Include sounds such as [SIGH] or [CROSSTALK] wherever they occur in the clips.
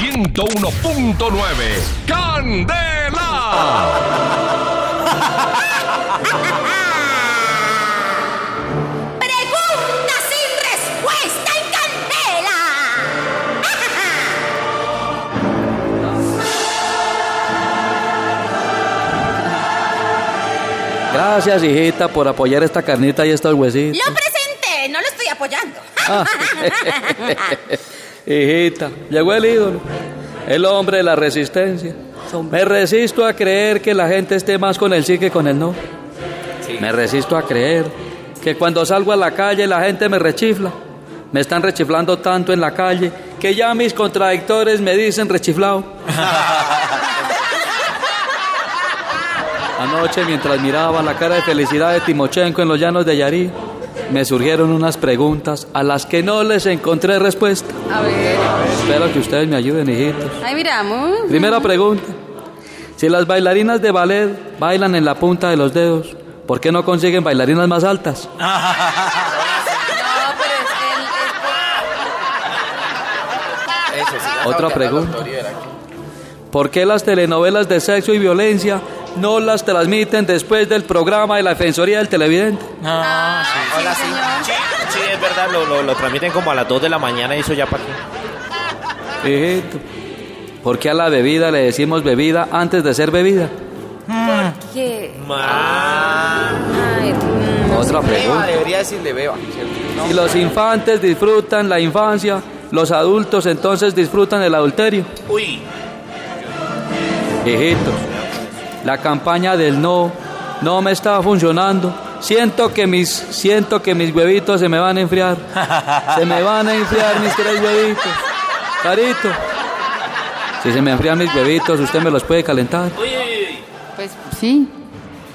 101.9 ¡Candela! Pregunta sin respuesta en Candela. Gracias, hijita, por apoyar esta carnita y estos huesitos. Lo presenté, no lo estoy apoyando. Ah. [LAUGHS] Hijita, llegó el ídolo, el hombre de la resistencia. Me resisto a creer que la gente esté más con el sí que con el no. Me resisto a creer que cuando salgo a la calle la gente me rechifla. Me están rechiflando tanto en la calle que ya mis contradictores me dicen rechiflado. [LAUGHS] Anoche, mientras miraba la cara de felicidad de Timochenko en los llanos de Yarí, me surgieron unas preguntas a las que no les encontré respuesta. A ver. Espero que ustedes me ayuden, hijitos. Ahí miramos. Primera pregunta. Si las bailarinas de ballet bailan en la punta de los dedos, ¿por qué no consiguen bailarinas más altas? [LAUGHS] Otra pregunta. ¿Por qué las telenovelas de sexo y violencia no las transmiten después del programa de la Defensoría del Televidente? Hola, sí. Sí, sí, es verdad, lo, lo, lo transmiten como a las 2 de la mañana y eso ya para qué. Hijito, ¿por qué a la bebida le decimos bebida antes de ser bebida? ¿Qué? Ma. Ay, mm, Otra Beba, pregunta. debería decirle beba. ¿cierto? Si los infantes disfrutan la infancia, los adultos entonces disfrutan el adulterio. Uy. Hijitos, la campaña del no no me está funcionando. Siento que mis siento que mis huevitos se me van a enfriar. [LAUGHS] Se me van a enfriar mis tres huevitos. Carito. Si se me enfrían mis huevitos, usted me los puede calentar. Pues sí.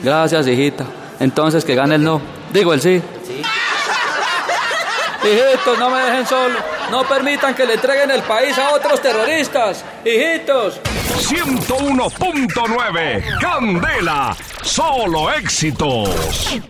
Gracias, hijita. Entonces que gane el no. Digo el sí. Hijitos, no me dejen solo. No permitan que le entreguen el país a otros terroristas. Hijitos. 101.9 ¡Candela! ¡Solo éxitos!